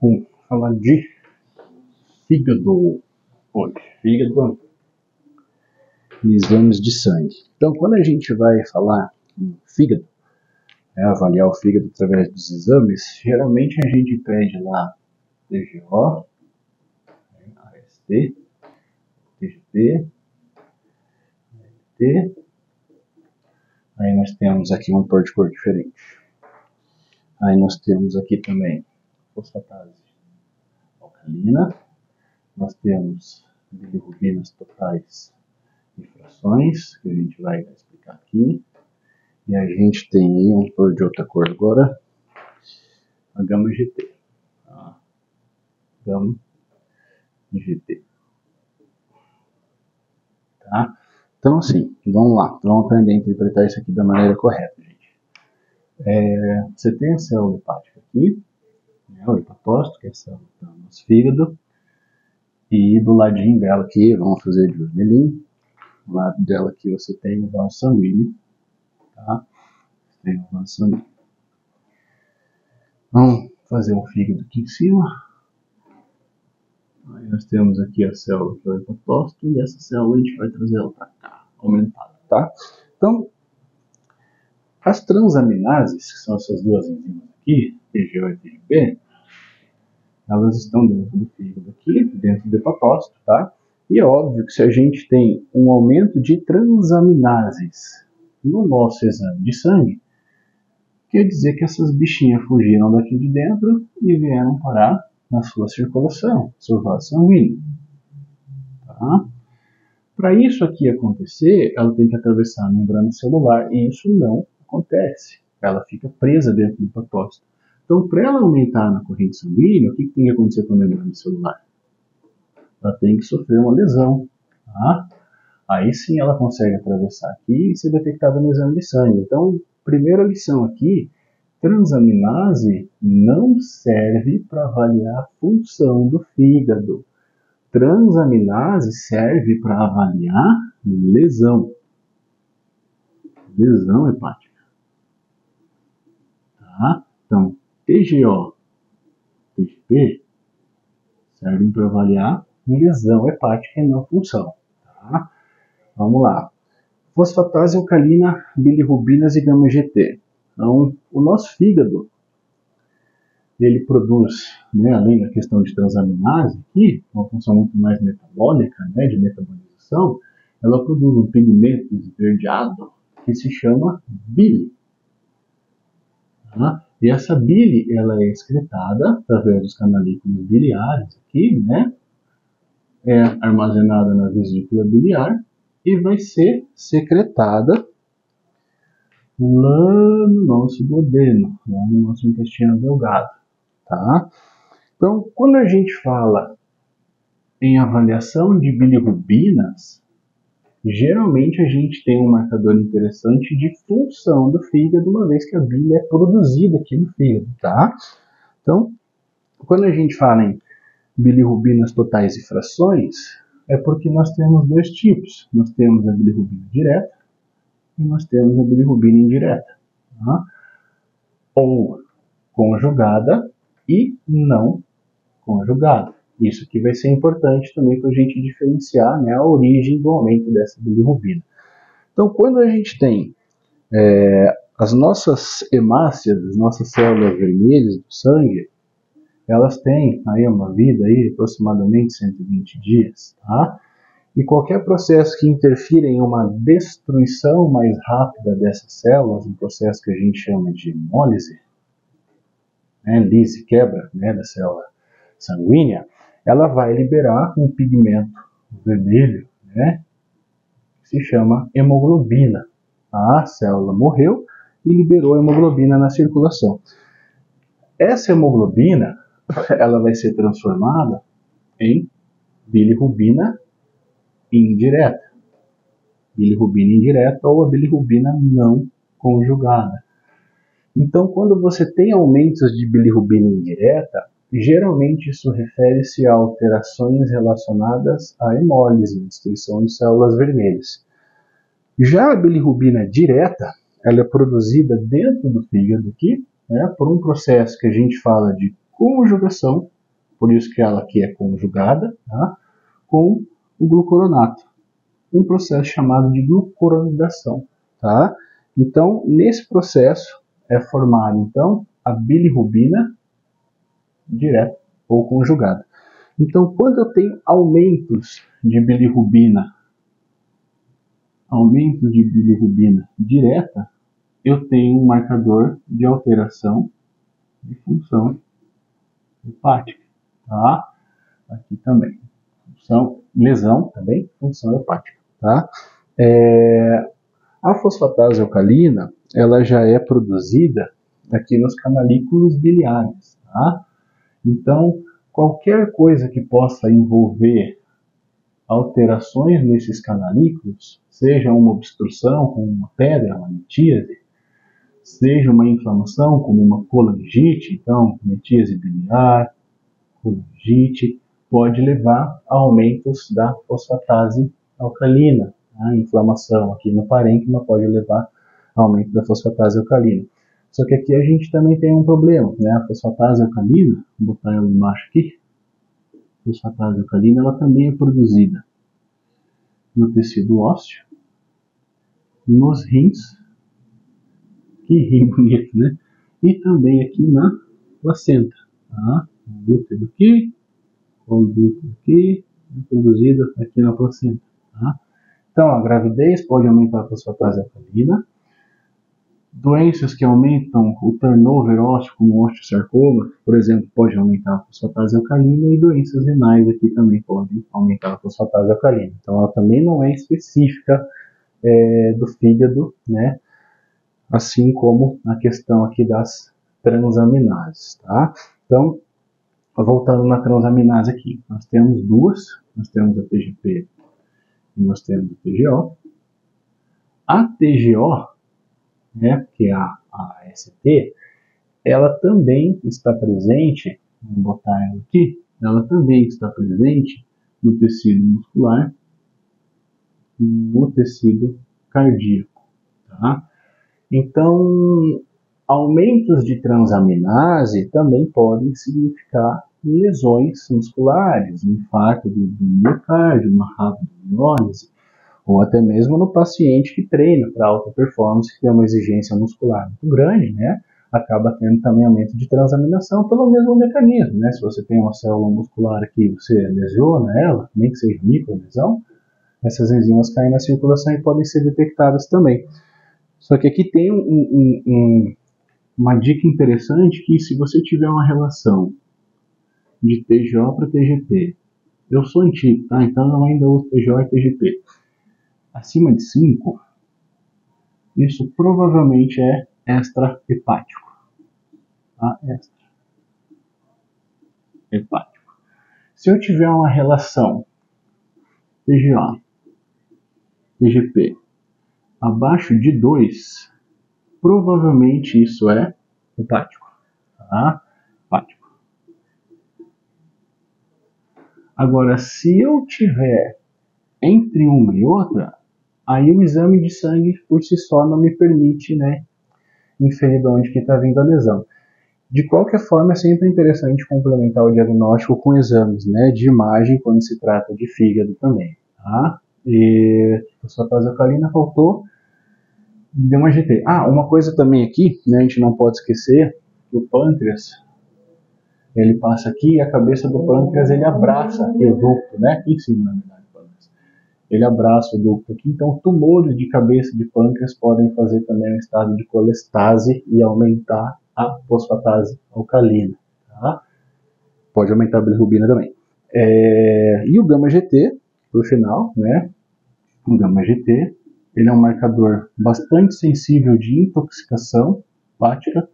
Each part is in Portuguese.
Vamos falar de fígado hoje. Fígado e exames de sangue. Então, quando a gente vai falar em fígado, né, avaliar o fígado através dos exames, geralmente a gente pede lá TGO, AST, TGP, ALT, aí nós temos aqui um por de cor diferente. Aí nós temos aqui também fosfatase alcalina, nós temos bilirubinas totais e frações, que a gente vai explicar aqui. E a gente tem aí um cor de outra cor agora, a gama GT. Tá? Gama GT. Tá? Então assim, vamos lá, vamos aprender a interpretar isso aqui da maneira correta, gente. É, você tem a célula hepática aqui, né, o hepatócito, que é a célula do nosso fígado, e do ladinho dela aqui, vamos fazer de vermelhinho, do lado dela aqui você tem o vaso sanguíneo, tá? Tem o vaso sanguíneo. Vamos fazer um fígado aqui em cima. Aí nós temos aqui a célula que é o e essa célula a gente vai trazer ela para cá, aumentada, tá? Então, as transaminases, que são essas duas enzimas aqui, TGO e TGP, elas estão dentro do fígado aqui, dentro do hepatócito, tá? E é óbvio que se a gente tem um aumento de transaminases no nosso exame de sangue, quer dizer que essas bichinhas fugiram daqui de dentro e vieram parar na sua circulação, seu vaso sanguíneo. Tá? Para isso aqui acontecer, ela tem que atravessar a membrana celular e isso não acontece. Ela fica presa dentro do hepatócito. Então, para ela aumentar na corrente sanguínea, o que, que tem que acontecer com a membrana celular? Ela tem que sofrer uma lesão. Tá? Aí sim ela consegue atravessar aqui e ser detectada no exame de sangue. Então, primeira lição aqui, transaminase não serve para avaliar a função do fígado. Transaminase serve para avaliar lesão. Lesão hepática. Tá? Então, TGO, TGP servem para avaliar lesão hepática e não função. Tá? Vamos lá. Fosfatase alcalina, bilirrubinas e gama-GT. Então, o nosso fígado, ele produz, né, além da questão de transaminase aqui, uma função muito mais metabólica, né, de metabolização, ela produz um pigmento esverdeado que se chama bile. Tá? E essa bile, ela é excretada através dos canalículos biliares aqui, né? É armazenada na vesícula biliar e vai ser secretada lá no nosso duodeno, lá no nosso intestino delgado, tá? Então, quando a gente fala em avaliação de bilirrubinas, geralmente a gente tem um marcador interessante de função do fígado, uma vez que a bile é produzida aqui no fígado, tá? Então, quando a gente fala em bilirrubinas totais e frações, é porque nós temos dois tipos. Nós temos a bilirrubina direta e nós temos a bilirrubina indireta. Tá? Ou conjugada e não conjugada. Isso aqui vai ser importante também para a gente diferenciar né, a origem do aumento dessa bilirrubina. Então, quando a gente tem é, as nossas hemácias, as nossas células vermelhas do sangue, elas têm aí uma vida aí aproximadamente 120 dias, tá? E qualquer processo que interfira em uma destruição mais rápida dessas células, um processo que a gente chama de hemólise, né, lise, quebra né, da célula sanguínea, ela vai liberar um pigmento vermelho, né, que se chama hemoglobina. A célula morreu e liberou hemoglobina na circulação. Essa hemoglobina, ela vai ser transformada em bilirrubina indireta. Bilirrubina indireta ou a bilirrubina não conjugada. Então, quando você tem aumentos de bilirrubina indireta, Geralmente isso refere-se a alterações relacionadas à hemólise, destruição de células vermelhas. Já a bilirrubina direta, ela é produzida dentro do fígado aqui, né, por um processo que a gente fala de conjugação, por isso que ela aqui é conjugada, tá? com o glucoronato, um processo chamado de glucoronidação. Tá? Então, nesse processo é formada então a bilirrubina direta ou conjugada. Então, quando eu tenho aumentos de bilirrubina, aumentos de bilirrubina direta, eu tenho um marcador de alteração de função hepática, tá? Aqui também, função, lesão também, função hepática, tá? É, a fosfatase alcalina, ela já é produzida aqui nos canalículos biliares, tá? Então, qualquer coisa que possa envolver alterações nesses canalículos, seja uma obstrução como uma pedra, uma litíase, seja uma inflamação como uma colangite, então litíase biliar, colangite, pode levar a aumentos da fosfatase alcalina. A inflamação aqui no parênquima pode levar a aumento da fosfatase alcalina. Só que aqui a gente também tem um problema, né? A fosfatase alcalina, vou botar ela embaixo aqui, a fosfatase alcalina, ela também é produzida no tecido ósseo, nos rins, que rim bonito, né? E também aqui na placenta, tá? Conduto aqui, conduto aqui, produzida aqui na placenta, tá? Então, a gravidez pode aumentar a fosfatase alcalina, Doenças que aumentam o turnover ósseo, como osteosarcoma, por exemplo, pode aumentar a fosfatase alcalina e doenças renais aqui também podem aumentar a fosfatase alcalina. Então, ela também não é específica é, do fígado, né? Assim como a questão aqui das transaminases, tá? Então, voltando na transaminase aqui, nós temos duas, nós temos a TGP e nós temos a TGO. A TGO né, que é a, a ST, ela também está presente, vamos botar ela aqui, ela também está presente no tecido muscular, no tecido cardíaco. Tá? Então, aumentos de transaminase também podem significar lesões musculares, um infarto do, do miocárdio, uma rabdomiólise, ou até mesmo no paciente que treina para alta performance, que tem uma exigência muscular muito grande, né? acaba tendo também aumento de transaminação pelo mesmo mecanismo, né? Se você tem uma célula muscular que você lesiona ela, nem que seja microlesão, essas enzimas caem na circulação e podem ser detectadas também. Só que aqui tem um, um, um, uma dica interessante que se você tiver uma relação de TGO para TGP, eu sou antigo, tá? Então eu ainda uso TGO e TGP acima de 5, isso provavelmente é extra-hepático. Tá? Extra-hepático. Se eu tiver uma relação PGA, PGP abaixo de 2, provavelmente isso é hepático. Tá? Hepático. Agora, se eu tiver entre uma e outra, aí o exame de sangue por si só não me permite, né, inferir de onde que está vindo a lesão. De qualquer forma, é sempre interessante complementar o diagnóstico com exames, né, de imagem quando se trata de fígado também, tá? E sua fase alcalina faltou, deu uma GT. Ah, uma coisa também aqui, né, a gente não pode esquecer que o pâncreas, ele passa aqui e a cabeça do pâncreas ele abraça o ducto, né, aqui em cima, na verdade ele abraça o ducto aqui. Então, tumores de cabeça de pâncreas podem fazer também um estado de colestase e aumentar a fosfatase alcalina. Tá? Pode aumentar a bilirrubina também. É, e o gama-GT, por final, né? O gama-GT, ele é um marcador bastante sensível de intoxicação hepática,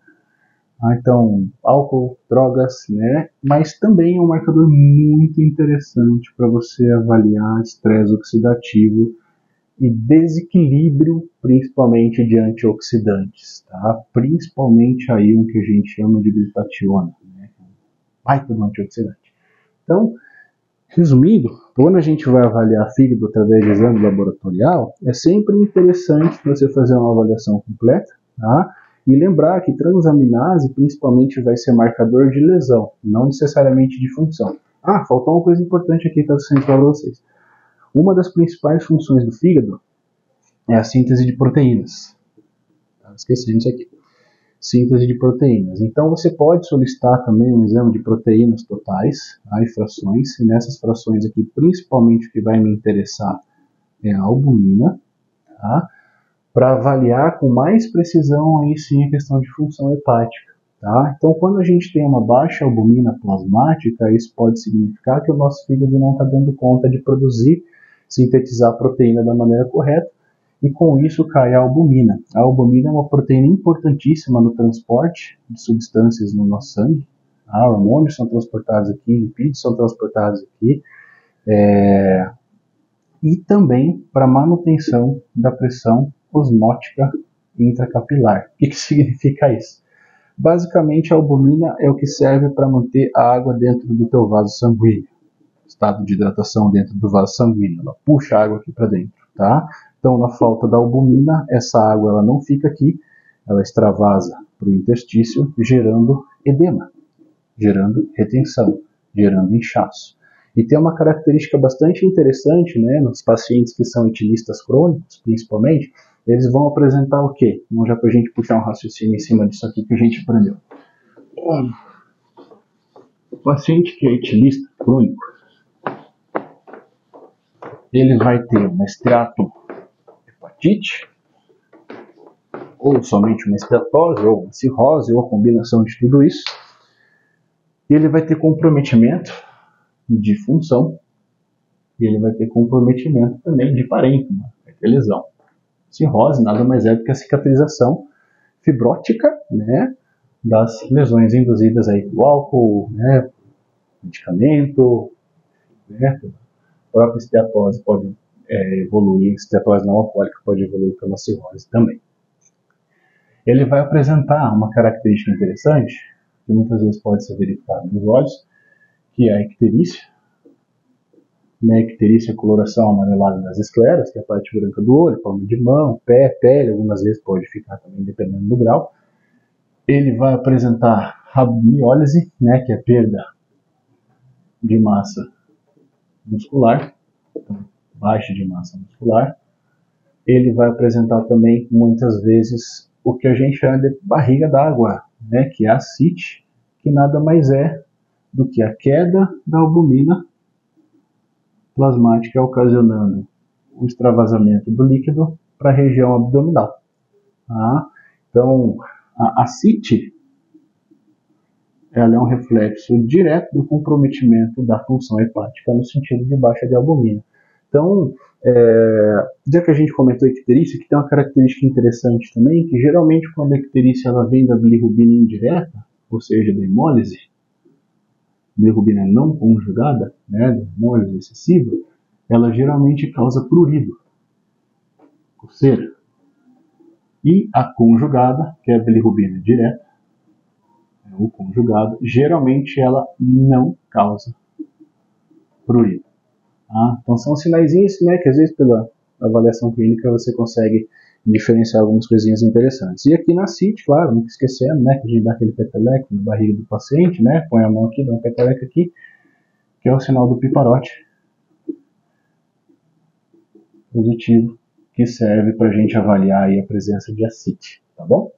ah, então, álcool, drogas, né? Mas também é um marcador muito interessante para você avaliar estresse oxidativo e desequilíbrio, principalmente de antioxidantes, tá? Principalmente aí um que a gente chama de glutationa, né? Baita do antioxidante. Então, resumindo, quando a gente vai avaliar fígado através de exame laboratorial, é sempre interessante você fazer uma avaliação completa, tá? E lembrar que transaminase principalmente vai ser marcador de lesão, não necessariamente de função. Ah, faltou uma coisa importante aqui para para vocês. Uma das principais funções do fígado é a síntese de proteínas. Estava esquecendo isso aqui. Síntese de proteínas. Então você pode solicitar também um exame de proteínas totais, tá, e frações, e nessas frações aqui, principalmente o que vai me interessar é a albumina, tá? Para avaliar com mais precisão aí sim a questão de função hepática. Tá? Então, quando a gente tem uma baixa albumina plasmática, isso pode significar que o nosso fígado não está dando conta de produzir, sintetizar a proteína da maneira correta, e com isso cai a albumina. A albumina é uma proteína importantíssima no transporte de substâncias no nosso sangue. Tá? Hormônios são transportados aqui, lipídios são transportados aqui, é... e também para manutenção da pressão osmótica intracapilar. O que, que significa isso? Basicamente, a albumina é o que serve para manter a água dentro do teu vaso sanguíneo. Estado de hidratação dentro do vaso sanguíneo. Ela puxa a água aqui para dentro, tá? Então, na falta da albumina, essa água ela não fica aqui, ela extravasa para o intestício, gerando edema, gerando retenção, gerando inchaço. E tem uma característica bastante interessante, né, nos pacientes que são etilistas crônicos, principalmente, eles vão apresentar o quê? Vamos já para a gente puxar um raciocínio em cima disso aqui que a gente aprendeu. O paciente que é etilista crônico, ele vai ter uma esteatohepatite, ou somente uma esteatose, ou uma cirrose, ou combinação de tudo isso. Ele vai ter comprometimento de função, e ele vai ter comprometimento também de parênquima, lesão. Cirrose nada mais é do que a cicatrização fibrótica, né, das lesões induzidas aí pelo álcool, né, medicamento, né, a própria esteatose pode é, evoluir, esteatose não alcoólica pode evoluir uma cirrose também. Ele vai apresentar uma característica interessante, que muitas vezes pode ser verificada nos olhos, que é a icterícia, né, icterícia é a coloração amarelada das escleras, que é a parte branca do olho, palma de mão, pé, pele, algumas vezes pode ficar também dependendo do grau. Ele vai apresentar rabdomiólise, né, que é perda de massa muscular, então, baixa de massa muscular. Ele vai apresentar também muitas vezes o que a gente chama de barriga d'água, né, que é a CIT, que nada mais é do que a queda da albumina plasmática ocasionando o extravasamento do líquido para a região abdominal. Tá? Então, a, a CIT ela é um reflexo direto do comprometimento da função hepática no sentido de baixa de albumina. Então, é, já que a gente comentou a icterícia, que tem uma característica interessante também, que geralmente quando a icterícia ela vem da bilirrubina indireta, ou seja, da hemólise, bilirrubina não conjugada, né, hemólise excessiva, ela geralmente causa prurido, coceira. E a conjugada, que é a bilirrubina direta, é o conjugado, geralmente ela não causa prurido. Tá? Então são sinaizinhos né, que às vezes pela avaliação clínica você consegue diferenciar algumas coisinhas interessantes. E aqui na CIT, claro, nunca esquecendo, né, que a gente dá aquele peteleco na barriga do paciente, né, põe a mão aqui, dá um peteleco aqui, que é o sinal do piparote positivo, que serve para a gente avaliar aí a presença de acite, tá bom?